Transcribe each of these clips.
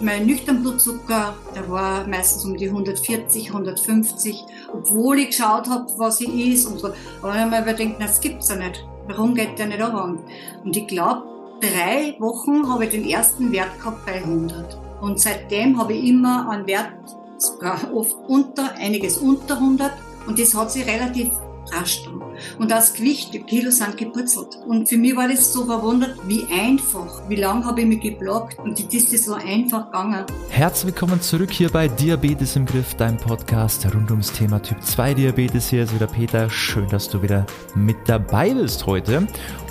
Mein nüchtern Blutzucker, der war meistens um die 140, 150, obwohl ich geschaut habe, was ich is und so. Aber dann habe ich mir gedacht, das gibt's ja nicht. Warum geht der nicht an? Und ich glaube, drei Wochen habe ich den ersten Wert gehabt bei 100. Und seitdem habe ich immer einen Wert, oft unter, einiges unter 100. Und das hat sich relativ rasch tun. Und das Gewicht, die Kilos sind geputzelt. Und für mich war das so verwundert, wie einfach, wie lange habe ich mich geblockt und das ist so einfach gegangen. Herzlich willkommen zurück hier bei Diabetes im Griff, dein Podcast rund ums Thema Typ 2 Diabetes. Hier ist wieder Peter. Schön, dass du wieder mit dabei bist heute.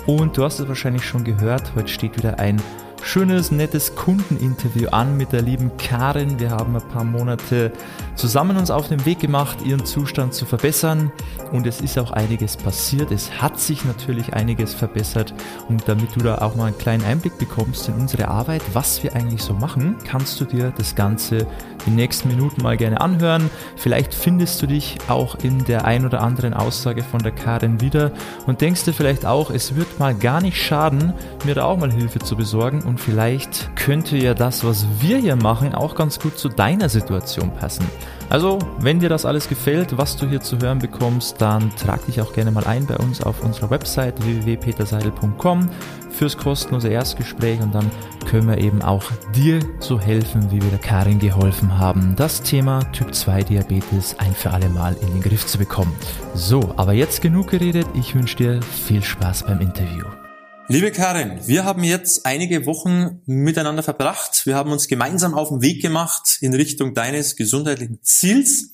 Und du hast es wahrscheinlich schon gehört, heute steht wieder ein schönes, nettes Kundeninterview an mit der lieben Karin. Wir haben ein paar Monate zusammen uns auf den Weg gemacht, ihren Zustand zu verbessern. Und es ist auch einiges passiert. Es hat sich natürlich einiges verbessert. Und damit du da auch mal einen kleinen Einblick bekommst in unsere Arbeit, was wir eigentlich so machen, kannst du dir das Ganze die nächsten Minuten mal gerne anhören. Vielleicht findest du dich auch in der ein oder anderen Aussage von der Karin wieder und denkst dir vielleicht auch, es wird mal gar nicht schaden, mir da auch mal Hilfe zu besorgen und vielleicht könnte ja das, was wir hier machen, auch ganz gut zu deiner Situation passen. Also, wenn dir das alles gefällt, was du hier zu hören bekommst, dann trag dich auch gerne mal ein bei uns auf unserer Website www.peterseidel.com fürs kostenlose Erstgespräch und dann können wir eben auch dir so helfen, wie wir der Karin geholfen haben, das Thema Typ 2 Diabetes ein für alle Mal in den Griff zu bekommen. So, aber jetzt genug geredet. Ich wünsche dir viel Spaß beim Interview. Liebe Karin, wir haben jetzt einige Wochen miteinander verbracht. Wir haben uns gemeinsam auf den Weg gemacht in Richtung deines gesundheitlichen Ziels.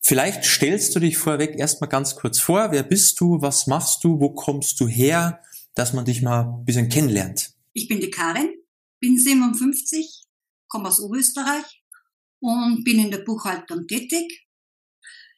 Vielleicht stellst du dich vorweg erstmal ganz kurz vor. Wer bist du? Was machst du? Wo kommst du her? Dass man dich mal ein bisschen kennenlernt. Ich bin die Karin, bin 57, komme aus Oberösterreich und bin in der Buchhaltung tätig.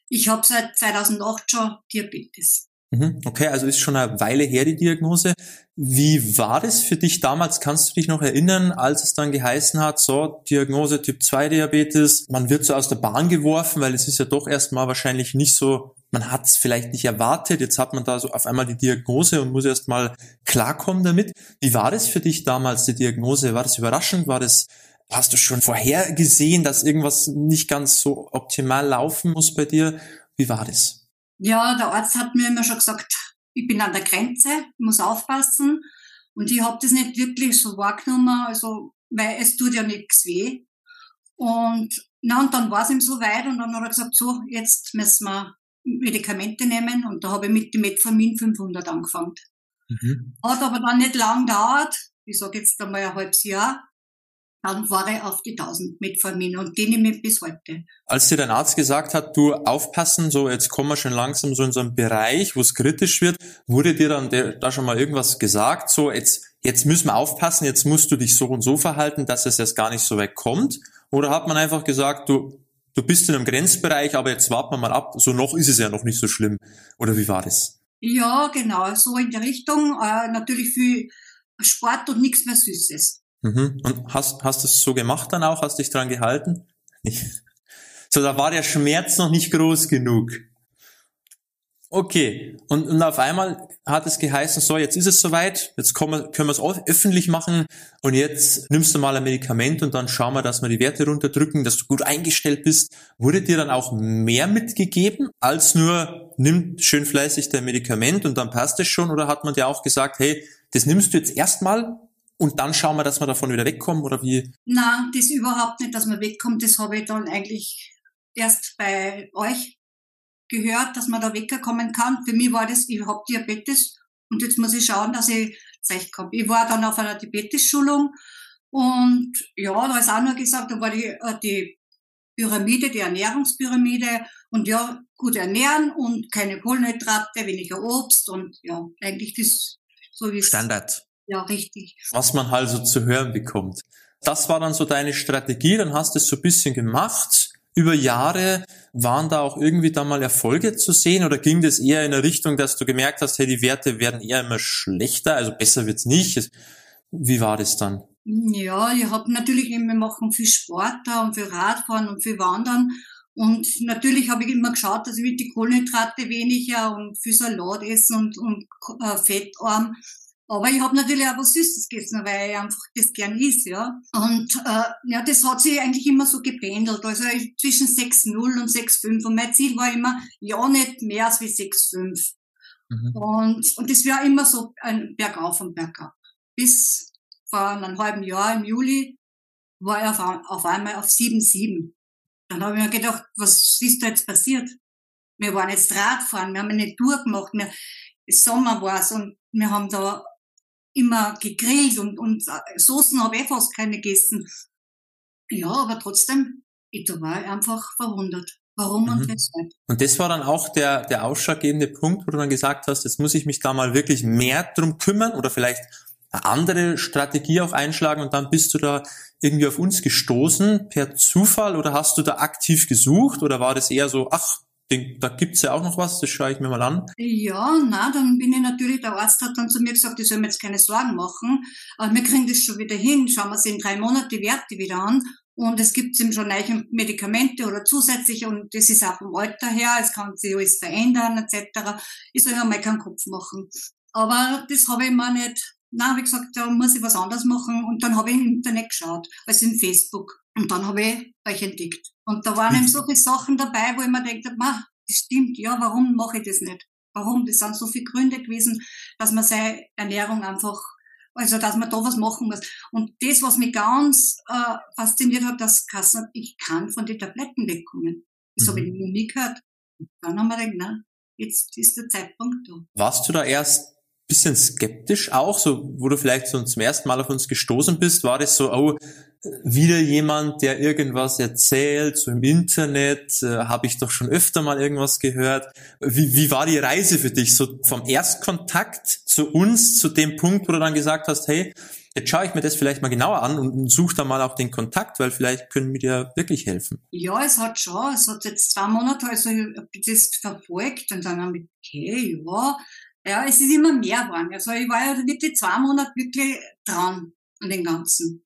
Ich habe seit 2008 schon Diabetes. Mhm. Okay, also ist schon eine Weile her die Diagnose. Wie war das für dich damals? Kannst du dich noch erinnern, als es dann geheißen hat, so Diagnose Typ 2 Diabetes, man wird so aus der Bahn geworfen, weil es ist ja doch erstmal wahrscheinlich nicht so, man hat es vielleicht nicht erwartet, jetzt hat man da so auf einmal die Diagnose und muss erstmal klarkommen damit. Wie war das für dich damals, die Diagnose? War das überraschend? War das Hast du schon vorhergesehen, dass irgendwas nicht ganz so optimal laufen muss bei dir? Wie war das? Ja, der Arzt hat mir immer schon gesagt, ich bin an der Grenze, muss aufpassen. Und ich habe das nicht wirklich so wahrgenommen, also, weil es tut ja nichts weh. Und, na, und dann war es ihm so weit und dann hat er gesagt, so, jetzt müssen wir Medikamente nehmen. Und da habe ich mit dem Metformin 500 angefangen. Mhm. Hat aber dann nicht lang gedauert, ich sage jetzt einmal ein halbes Jahr dann war er auf die 1000 Metformin und die nehme ich bis heute. Als dir dein Arzt gesagt hat, du aufpassen, so jetzt kommen wir schon langsam so in so einen Bereich, wo es kritisch wird, wurde dir dann der, da schon mal irgendwas gesagt, so jetzt, jetzt müssen wir aufpassen, jetzt musst du dich so und so verhalten, dass es jetzt gar nicht so weit kommt? Oder hat man einfach gesagt, du, du bist in einem Grenzbereich, aber jetzt warten wir mal ab, so noch ist es ja noch nicht so schlimm. Oder wie war das? Ja, genau, so in der Richtung, äh, natürlich viel Sport und nichts mehr Süßes. Mhm. Und hast, hast du es so gemacht dann auch? Hast dich dran gehalten? so, da war der Schmerz noch nicht groß genug. Okay. Und, und auf einmal hat es geheißen, so, jetzt ist es soweit, jetzt wir, können wir es öffentlich machen und jetzt nimmst du mal ein Medikament und dann schauen wir, dass wir die Werte runterdrücken, dass du gut eingestellt bist. Wurde dir dann auch mehr mitgegeben, als nur, nimm schön fleißig dein Medikament und dann passt es schon? Oder hat man dir auch gesagt, hey, das nimmst du jetzt erstmal und dann schauen wir, dass wir davon wieder wegkommen oder wie? Nein, das überhaupt nicht, dass man wegkommt. Das habe ich dann eigentlich erst bei euch gehört, dass man da wegkommen kann. Für mich war das, ich habe Diabetes und jetzt muss ich schauen, dass ich zurechtkomme. Ich war dann auf einer Diabetes-Schulung und ja, da ist auch nur gesagt, da war die, äh, die Pyramide, die Ernährungspyramide und ja, gut ernähren und keine Kohlenhydrate, weniger Obst und ja, eigentlich das so wie Standard. Ja, richtig. Was man halt so zu hören bekommt. Das war dann so deine Strategie, dann hast du es so ein bisschen gemacht. Über Jahre waren da auch irgendwie da mal Erfolge zu sehen oder ging das eher in eine Richtung, dass du gemerkt hast, hey, die Werte werden eher immer schlechter, also besser wird's nicht. Wie war das dann? Ja, ich habe natürlich immer machen viel Sport da und viel Radfahren und viel Wandern. Und natürlich habe ich immer geschaut, dass ich die Kohlenhydrate weniger und viel Salat essen und, und äh, fettarm. Aber ich habe natürlich auch was Süßes gegessen, weil ich einfach das gern isst, ja. Und äh, ja, das hat sich eigentlich immer so gependelt. Also zwischen 6,0 und 6,5. Und mein Ziel war immer, ja, nicht mehr als wie 6,5. Mhm. Und, und das war immer so ein Bergauf und Bergab. Bis vor einem halben Jahr im Juli war er auf, auf einmal auf 7,7. Dann habe ich mir gedacht, was ist da jetzt passiert? Wir waren jetzt Radfahren, wir haben eine Tour gemacht, wir, Sommer war es und wir haben da immer gegrillt und, und Soßen habe ich fast keine gegessen. Ja, aber trotzdem, ich, da war einfach verwundert. Warum und mhm. weshalb? Und das war dann auch der, der ausschlaggebende Punkt, wo du dann gesagt hast, jetzt muss ich mich da mal wirklich mehr drum kümmern oder vielleicht eine andere Strategie auch einschlagen und dann bist du da irgendwie auf uns gestoßen per Zufall oder hast du da aktiv gesucht oder war das eher so, ach, den, da gibt's ja auch noch was, das schaue ich mir mal an. Ja, na, dann bin ich natürlich, der Arzt hat dann zu mir gesagt, ich soll mir jetzt keine Sorgen machen, aber wir kriegen das schon wieder hin, schauen wir uns in drei Monaten die Werte wieder an und es gibt eben schon neue Medikamente oder zusätzliche und das ist auch vom Alter her, es kann sich alles verändern etc. Ich soll ja mal keinen Kopf machen. Aber das habe ich mir nicht, na, ich gesagt, da muss ich was anderes machen und dann habe ich im Internet geschaut, also in Facebook und dann habe ich euch entdeckt. Und da waren eben solche Sachen dabei, wo ich mir denke, das stimmt, ja, warum mache ich das nicht? Warum? Das sind so viele Gründe gewesen, dass man seine Ernährung einfach, also dass man da was machen muss. Und das, was mich ganz äh, fasziniert hat, dass Kassen, ich kann von den Tabletten wegkommen. Das mhm. habe ich nie gehört. Und dann haben wir gedacht, na, jetzt ist der Zeitpunkt da. Warst du da erst bisschen skeptisch auch, so wo du vielleicht so zum ersten Mal auf uns gestoßen bist, war das so, oh, wieder jemand, der irgendwas erzählt, so im Internet, äh, habe ich doch schon öfter mal irgendwas gehört. Wie, wie war die Reise für dich, so vom Erstkontakt zu uns, zu dem Punkt, wo du dann gesagt hast, hey, jetzt schaue ich mir das vielleicht mal genauer an und suche da mal auch den Kontakt, weil vielleicht können wir dir wirklich helfen. Ja, es hat schon, es hat jetzt zwei Monate, also ich habe das verfolgt und dann habe ich, okay, ja, ja, es ist immer mehr geworden. Also ich war ja wirklich zwei Monate wirklich dran an den Ganzen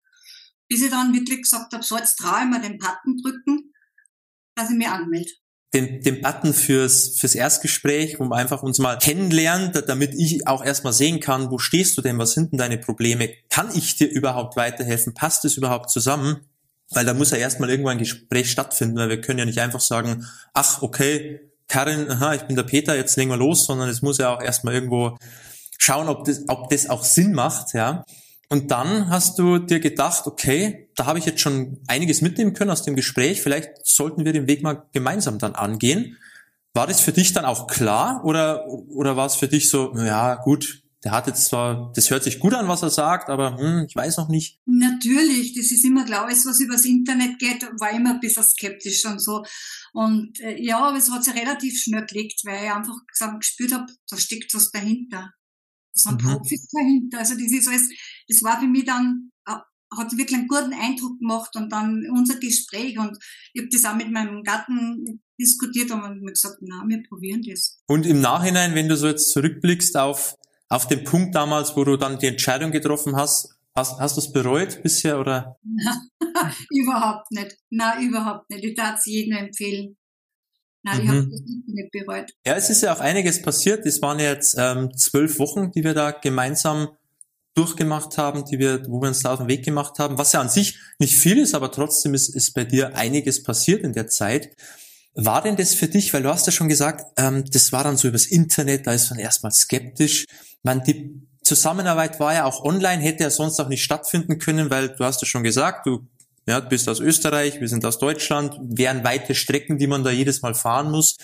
bis ich dann wirklich gesagt habe, so jetzt traue ich mir den Button drücken, dass ich mich anmelde. Den, den Button fürs, fürs Erstgespräch, um einfach uns mal kennenlernen, damit ich auch erstmal sehen kann, wo stehst du denn, was sind denn deine Probleme, kann ich dir überhaupt weiterhelfen, passt es überhaupt zusammen? Weil da muss ja erstmal irgendwo ein Gespräch stattfinden, weil wir können ja nicht einfach sagen, ach, okay, Karin, aha, ich bin der Peter, jetzt legen wir los, sondern es muss ja auch erstmal irgendwo schauen, ob das, ob das auch Sinn macht, ja. Und dann hast du dir gedacht, okay, da habe ich jetzt schon einiges mitnehmen können aus dem Gespräch, vielleicht sollten wir den Weg mal gemeinsam dann angehen. War das für dich dann auch klar oder, oder war es für dich so, ja gut, der hat jetzt zwar, das hört sich gut an, was er sagt, aber hm, ich weiß noch nicht. Natürlich, das ist immer klar, alles, was übers Internet geht, war immer ein bisschen skeptisch und so. Und äh, ja, aber es hat sich relativ schnell gelegt, weil ich einfach gespürt habe, da steckt was dahinter. Da sind mhm. Profis dahinter. Also das ist alles, das war für mich dann, äh, hat wirklich einen guten Eindruck gemacht und dann unser Gespräch und ich habe das auch mit meinem Gatten diskutiert und mir gesagt, na, wir probieren das. Und im Nachhinein, wenn du so jetzt zurückblickst auf, auf den Punkt damals, wo du dann die Entscheidung getroffen hast, hast, hast du es bereut bisher oder? überhaupt nicht. Na, überhaupt nicht. Ich darf es jedem empfehlen. Nein, ich mhm. habe das nicht bereut. Ja, es ist ja auch einiges passiert. Es waren jetzt ähm, zwölf Wochen, die wir da gemeinsam durchgemacht haben, die wir, wo wir uns da auf den Weg gemacht haben, was ja an sich nicht viel ist, aber trotzdem ist, ist bei dir einiges passiert in der Zeit. War denn das für dich, weil du hast ja schon gesagt, ähm, das war dann so übers Internet, da ist man erstmal skeptisch. Man, die Zusammenarbeit war ja auch online, hätte ja sonst auch nicht stattfinden können, weil du hast ja schon gesagt, du ja, bist aus Österreich, wir sind aus Deutschland, wären weite Strecken, die man da jedes Mal fahren muss.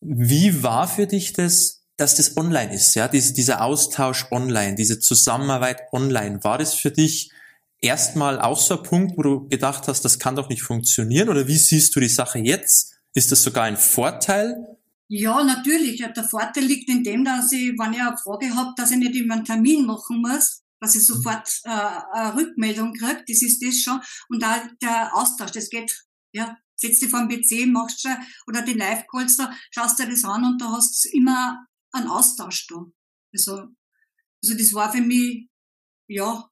Wie war für dich das, dass das online ist, ja, diese, dieser Austausch online, diese Zusammenarbeit online, war das für dich erstmal auch so ein Punkt, wo du gedacht hast, das kann doch nicht funktionieren? Oder wie siehst du die Sache jetzt? Ist das sogar ein Vorteil? Ja, natürlich. Der Vorteil liegt in dem, dass ich, wenn ich eine Frage habe, dass ich nicht immer einen Termin machen muss, dass ich sofort äh, eine Rückmeldung kriege. Das ist das schon. Und da der Austausch, das geht, ja, setz dich vor den PC, machst schon, oder die Live-Calls da, schaust dir das an und da hast du immer einen Austausch da. Also, also das war für mich, ja,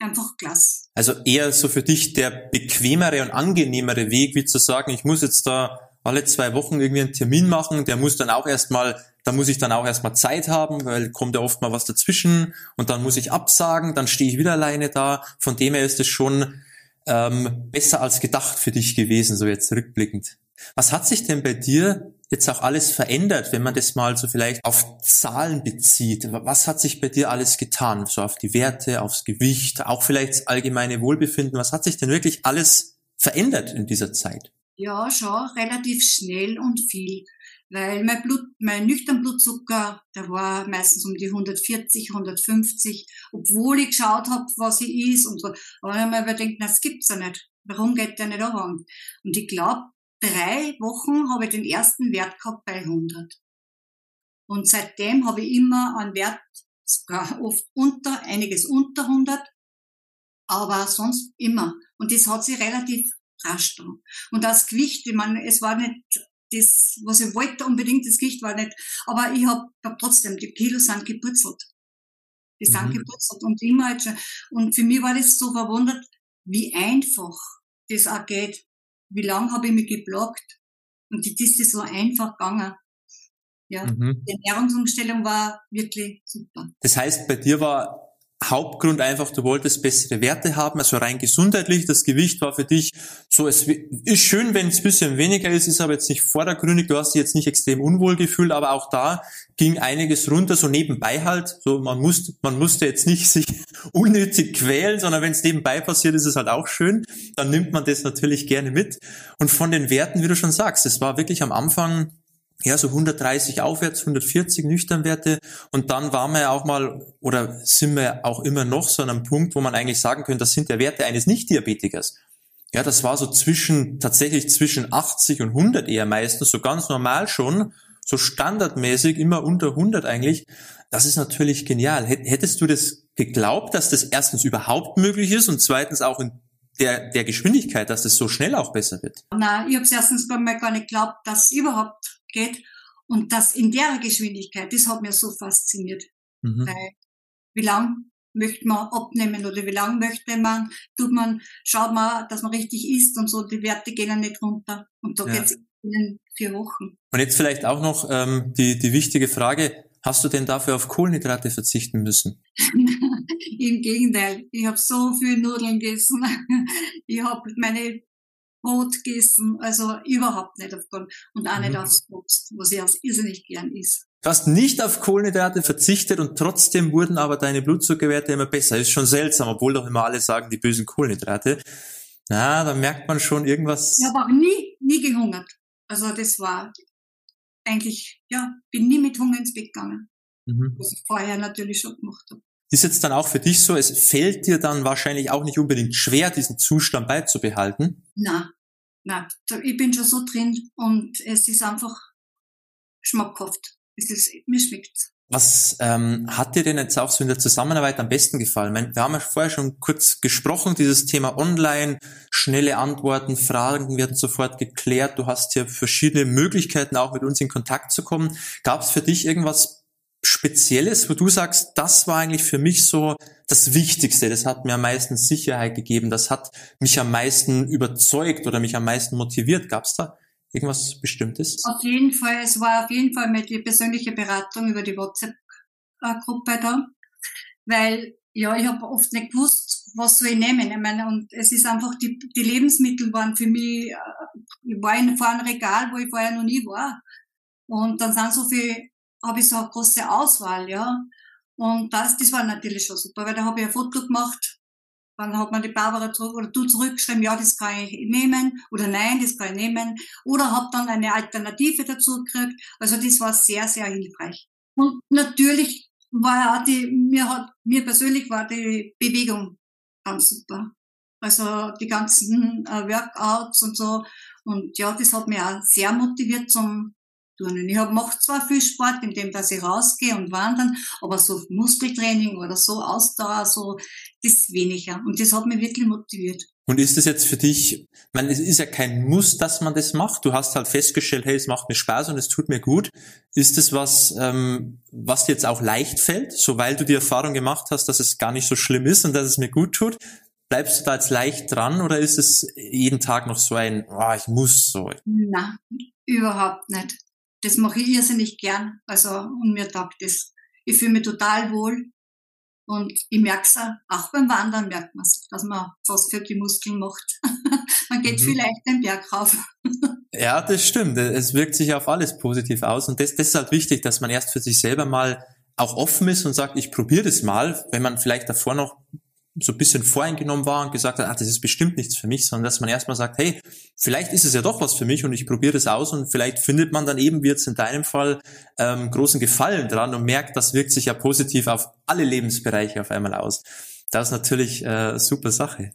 einfach klasse. Also eher so für dich der bequemere und angenehmere Weg, wie zu sagen, ich muss jetzt da alle zwei Wochen irgendwie einen Termin machen, der muss dann auch erstmal da muss ich dann auch erstmal Zeit haben, weil kommt ja oft mal was dazwischen und dann muss ich absagen, dann stehe ich wieder alleine da. Von dem her ist es schon ähm, besser als gedacht für dich gewesen, so jetzt rückblickend. Was hat sich denn bei dir jetzt auch alles verändert, wenn man das mal so vielleicht auf Zahlen bezieht? Was hat sich bei dir alles getan? So auf die Werte, aufs Gewicht, auch vielleicht das allgemeine Wohlbefinden. Was hat sich denn wirklich alles verändert in dieser Zeit? Ja, schon relativ schnell und viel. Weil mein Blut, mein nüchtern Blutzucker, der war meistens um die 140, 150, obwohl ich geschaut habe, was ich is und so. Aber dann habe ich mir überdenkt, das gibt's ja nicht. Warum geht der nicht an? Und ich glaube, drei Wochen habe ich den ersten Wert gehabt bei 100. Und seitdem habe ich immer einen Wert, oft unter, einiges unter 100, aber sonst immer. Und das hat sich relativ rasch da. Und das Gewicht, ich meine, es war nicht das, was ich wollte unbedingt, das Gewicht war nicht, aber ich habe hab trotzdem, die Kilos sind geputzelt. Die sind mhm. geputzelt und immer halt schon. Und für mich war das so verwundert, wie einfach das auch geht wie lange habe ich mich geblockt? Und jetzt ist es so einfach gegangen. Ja, mhm. die Ernährungsumstellung war wirklich super. Das heißt, bei dir war Hauptgrund einfach, du wolltest bessere Werte haben, also rein gesundheitlich, das Gewicht war für dich so, es ist schön, wenn es bisschen weniger ist, ist aber jetzt nicht vordergründig, du hast dich jetzt nicht extrem unwohl gefühlt, aber auch da ging einiges runter, so nebenbei halt, so man musste, man musste jetzt nicht sich unnötig quälen, sondern wenn es nebenbei passiert, ist es halt auch schön, dann nimmt man das natürlich gerne mit. Und von den Werten, wie du schon sagst, es war wirklich am Anfang ja, so 130 aufwärts, 140 Nüchternwerte. Und dann waren wir ja auch mal, oder sind wir auch immer noch so an einem Punkt, wo man eigentlich sagen könnte, das sind der Werte eines Nicht-Diabetikers. Ja, das war so zwischen, tatsächlich zwischen 80 und 100 eher meistens, so ganz normal schon, so standardmäßig, immer unter 100 eigentlich. Das ist natürlich genial. Hättest du das geglaubt, dass das erstens überhaupt möglich ist und zweitens auch in der, der Geschwindigkeit, dass das so schnell auch besser wird? Na, ich habe es erstens gar nicht geglaubt, dass überhaupt geht. Und das in der Geschwindigkeit, das hat mir so fasziniert. Mhm. Weil, wie lang möchte man abnehmen oder wie lang möchte man, tut man, schaut man, dass man richtig isst und so, die Werte gehen ja nicht runter. Und da ja. geht's in vier Wochen. Und jetzt vielleicht auch noch ähm, die, die wichtige Frage, hast du denn dafür auf Kohlenhydrate verzichten müssen? Im Gegenteil, ich habe so viel Nudeln gegessen. Ich habe meine Brot gegessen, also überhaupt nicht auf Kohlen und auch nicht mhm. aufs Obst, was ich auch irrsinnig gern isst. Du hast nicht auf Kohlenhydrate verzichtet und trotzdem wurden aber deine Blutzuckerwerte immer besser. Ist schon seltsam, obwohl doch immer alle sagen, die bösen Kohlenhydrate. Na, da merkt man schon irgendwas. Ich habe auch nie, nie gehungert. Also das war eigentlich, ja, bin nie mit Hunger ins Bett gegangen. Mhm. Was ich vorher natürlich schon gemacht habe. Ist jetzt dann auch für dich so, es fällt dir dann wahrscheinlich auch nicht unbedingt schwer, diesen Zustand beizubehalten? Na, na, ich bin schon so drin und es ist einfach schmackhaft. Es ist, mir schmeckt's. Was ähm, hat dir denn jetzt auch so in der Zusammenarbeit am besten gefallen? Meine, wir haben ja vorher schon kurz gesprochen, dieses Thema Online, schnelle Antworten, Fragen werden sofort geklärt. Du hast hier verschiedene Möglichkeiten, auch mit uns in Kontakt zu kommen. Gab es für dich irgendwas Spezielles, wo du sagst, das war eigentlich für mich so das Wichtigste, das hat mir am meisten Sicherheit gegeben, das hat mich am meisten überzeugt oder mich am meisten motiviert. Gab es da irgendwas Bestimmtes? Auf jeden Fall, es war auf jeden Fall mit die persönliche Beratung über die WhatsApp-Gruppe da, weil ja, ich habe oft nicht gewusst, was soll ich nehmen. Ich meine, und es ist einfach, die, die Lebensmittel waren für mich, äh, ich war in, vor einem Regal, wo ich vorher noch nie war. Und dann sind so viele habe ich so eine große Auswahl, ja. Und das, das war natürlich schon super, weil da habe ich ein Foto gemacht, dann hat man die Barbara zurück, oder du zurückgeschrieben, ja, das kann ich nehmen, oder nein, das kann ich nehmen, oder habe dann eine Alternative dazu gekriegt. Also das war sehr, sehr hilfreich. Und natürlich war auch die, mir hat, mir persönlich war die Bewegung ganz super. Also die ganzen äh, Workouts und so. Und ja, das hat mich auch sehr motiviert zum Turnen. Ich hab, mache zwar viel Sport, indem dass ich rausgehe und wandern, aber so Muskeltraining oder so Ausdauer, so, das weniger. Und das hat mich wirklich motiviert. Und ist das jetzt für dich, ich meine, es ist ja kein Muss, dass man das macht. Du hast halt festgestellt, hey, es macht mir Spaß und es tut mir gut. Ist das was, ähm, was dir jetzt auch leicht fällt, so weil du die Erfahrung gemacht hast, dass es gar nicht so schlimm ist und dass es mir gut tut? Bleibst du da jetzt leicht dran oder ist es jeden Tag noch so ein, oh, ich muss so? Na, überhaupt nicht. Das mache ich irrsinnig gern. Also, und mir taugt das. Ich fühle mich total wohl. Und ich merke es auch, beim Wandern merkt man es, dass man fast für die Muskeln macht. man geht mhm. vielleicht den Berg rauf. ja, das stimmt. Es wirkt sich auf alles positiv aus. Und das, das ist halt wichtig, dass man erst für sich selber mal auch offen ist und sagt, ich probiere das mal, wenn man vielleicht davor noch so ein bisschen voreingenommen war und gesagt hat, ach, das ist bestimmt nichts für mich, sondern dass man erstmal sagt, hey, vielleicht ist es ja doch was für mich und ich probiere das aus und vielleicht findet man dann eben, wie jetzt in deinem Fall, ähm, großen Gefallen dran und merkt, das wirkt sich ja positiv auf alle Lebensbereiche auf einmal aus. Das ist natürlich äh, super Sache.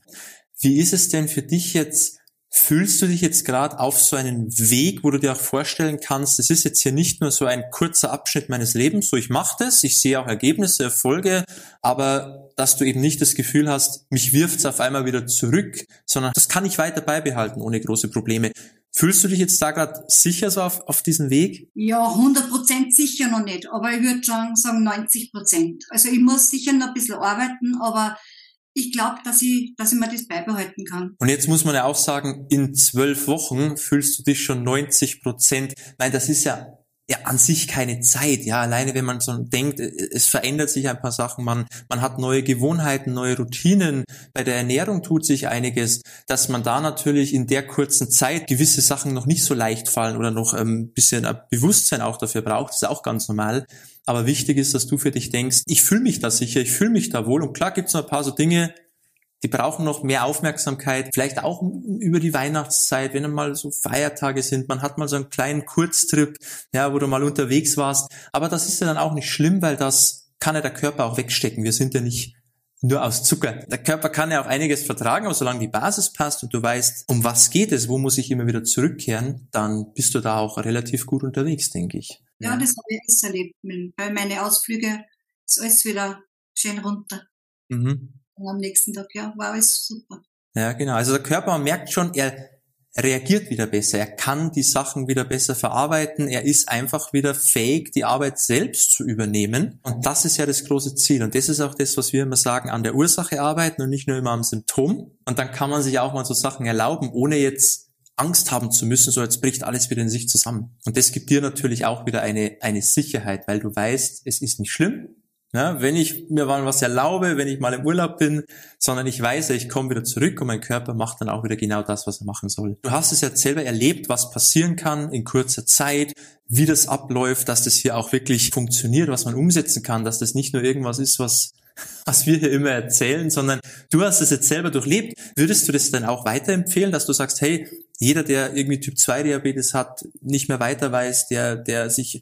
Wie ist es denn für dich jetzt, Fühlst du dich jetzt gerade auf so einen Weg, wo du dir auch vorstellen kannst, es ist jetzt hier nicht nur so ein kurzer Abschnitt meines Lebens, so ich mache das, ich sehe auch Ergebnisse, Erfolge, aber dass du eben nicht das Gefühl hast, mich wirft's auf einmal wieder zurück, sondern das kann ich weiter beibehalten ohne große Probleme. Fühlst du dich jetzt da gerade sicher so auf, auf diesen Weg? Ja, 100 Prozent sicher noch nicht, aber ich würde schon sagen 90 Prozent. Also ich muss sicher noch ein bisschen arbeiten, aber ich glaube, dass ich, dass ich mir das beibehalten kann. Und jetzt muss man ja auch sagen, in zwölf Wochen fühlst du dich schon 90 Prozent. Nein, das ist ja ja an sich keine Zeit. Ja, alleine wenn man so denkt, es verändert sich ein paar Sachen, man, man hat neue Gewohnheiten, neue Routinen, bei der Ernährung tut sich einiges, dass man da natürlich in der kurzen Zeit gewisse Sachen noch nicht so leicht fallen oder noch ein ähm, bisschen Bewusstsein auch dafür braucht, ist auch ganz normal. Aber wichtig ist, dass du für dich denkst, ich fühle mich da sicher, ich fühle mich da wohl. Und klar gibt es noch ein paar so Dinge, die brauchen noch mehr Aufmerksamkeit, vielleicht auch über die Weihnachtszeit, wenn mal so Feiertage sind, man hat mal so einen kleinen Kurztrip, ja, wo du mal unterwegs warst. Aber das ist ja dann auch nicht schlimm, weil das kann ja der Körper auch wegstecken. Wir sind ja nicht nur aus Zucker. Der Körper kann ja auch einiges vertragen, aber solange die Basis passt und du weißt, um was geht es, wo muss ich immer wieder zurückkehren, dann bist du da auch relativ gut unterwegs, denke ich. Ja, das habe ich alles erlebt. Bei meine Ausflüge ist alles wieder schön runter. Mhm. Und am nächsten Tag, ja, war alles super. Ja, genau. Also der Körper merkt schon, er reagiert wieder besser, er kann die Sachen wieder besser verarbeiten, er ist einfach wieder fähig, die Arbeit selbst zu übernehmen. Und das ist ja das große Ziel. Und das ist auch das, was wir immer sagen, an der Ursache arbeiten und nicht nur immer am Symptom. Und dann kann man sich auch mal so Sachen erlauben, ohne jetzt Angst haben zu müssen, so jetzt bricht alles wieder in sich zusammen. Und das gibt dir natürlich auch wieder eine, eine Sicherheit, weil du weißt, es ist nicht schlimm, ja, wenn ich mir mal was erlaube, wenn ich mal im Urlaub bin, sondern ich weiß, ich komme wieder zurück und mein Körper macht dann auch wieder genau das, was er machen soll. Du hast es jetzt selber erlebt, was passieren kann in kurzer Zeit, wie das abläuft, dass das hier auch wirklich funktioniert, was man umsetzen kann, dass das nicht nur irgendwas ist, was was wir hier immer erzählen, sondern du hast es jetzt selber durchlebt. Würdest du das dann auch weiterempfehlen, dass du sagst, hey, jeder, der irgendwie Typ 2 Diabetes hat, nicht mehr weiter weiß, der, der sich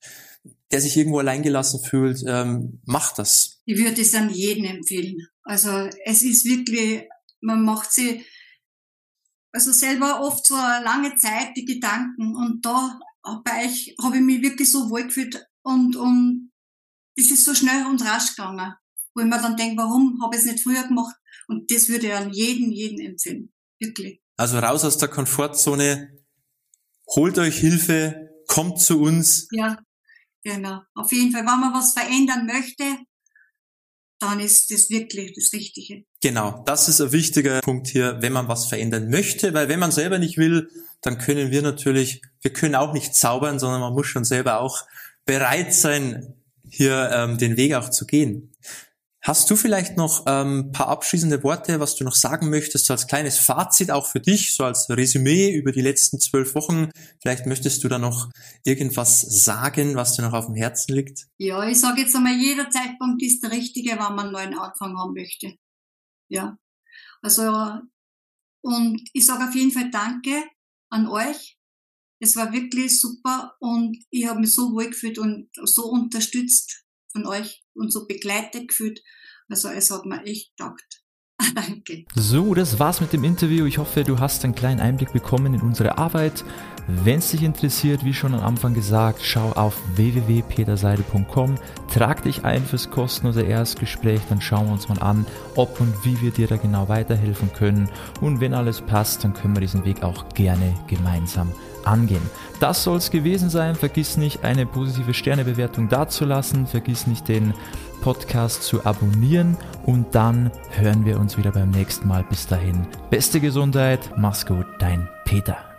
der sich irgendwo alleingelassen fühlt, ähm, macht das. Ich würde es an jeden empfehlen. Also es ist wirklich, man macht sie also selber oft so eine lange Zeit die Gedanken und da bei euch habe ich mich wirklich so wohl gefühlt und, und es ist so schnell und rasch gegangen, wo ich mir dann denke, warum habe ich es nicht früher gemacht? Und das würde ich an jeden, jeden empfehlen. Wirklich. Also raus aus der Komfortzone, holt euch Hilfe, kommt zu uns. Ja, Genau. Auf jeden Fall, wenn man was verändern möchte, dann ist das wirklich das Richtige. Genau, das ist ein wichtiger Punkt hier, wenn man was verändern möchte, weil wenn man selber nicht will, dann können wir natürlich, wir können auch nicht zaubern, sondern man muss schon selber auch bereit sein, hier ähm, den Weg auch zu gehen. Hast du vielleicht noch ein ähm, paar abschließende Worte, was du noch sagen möchtest, so als kleines Fazit auch für dich, so als Resümee über die letzten zwölf Wochen? Vielleicht möchtest du da noch irgendwas sagen, was dir noch auf dem Herzen liegt? Ja, ich sage jetzt einmal, jeder Zeitpunkt ist der richtige, wenn man einen neuen Anfang haben möchte. Ja, also und ich sage auf jeden Fall Danke an euch. Es war wirklich super und ich habe mich so wohl gefühlt und so unterstützt von euch und so begleitet gefühlt. Also es hat mir echt taugt. Danke. So, das war's mit dem Interview. Ich hoffe, du hast einen kleinen Einblick bekommen in unsere Arbeit. Wenn es dich interessiert, wie schon am Anfang gesagt, schau auf www.peterseidel.com, trag dich ein fürs kostenlose Erstgespräch, dann schauen wir uns mal an, ob und wie wir dir da genau weiterhelfen können. Und wenn alles passt, dann können wir diesen Weg auch gerne gemeinsam angehen. Das soll es gewesen sein. Vergiss nicht, eine positive Sternebewertung dazulassen. Vergiss nicht, den Podcast zu abonnieren. Und dann hören wir uns wieder beim nächsten Mal. Bis dahin, beste Gesundheit. Mach's gut, dein Peter.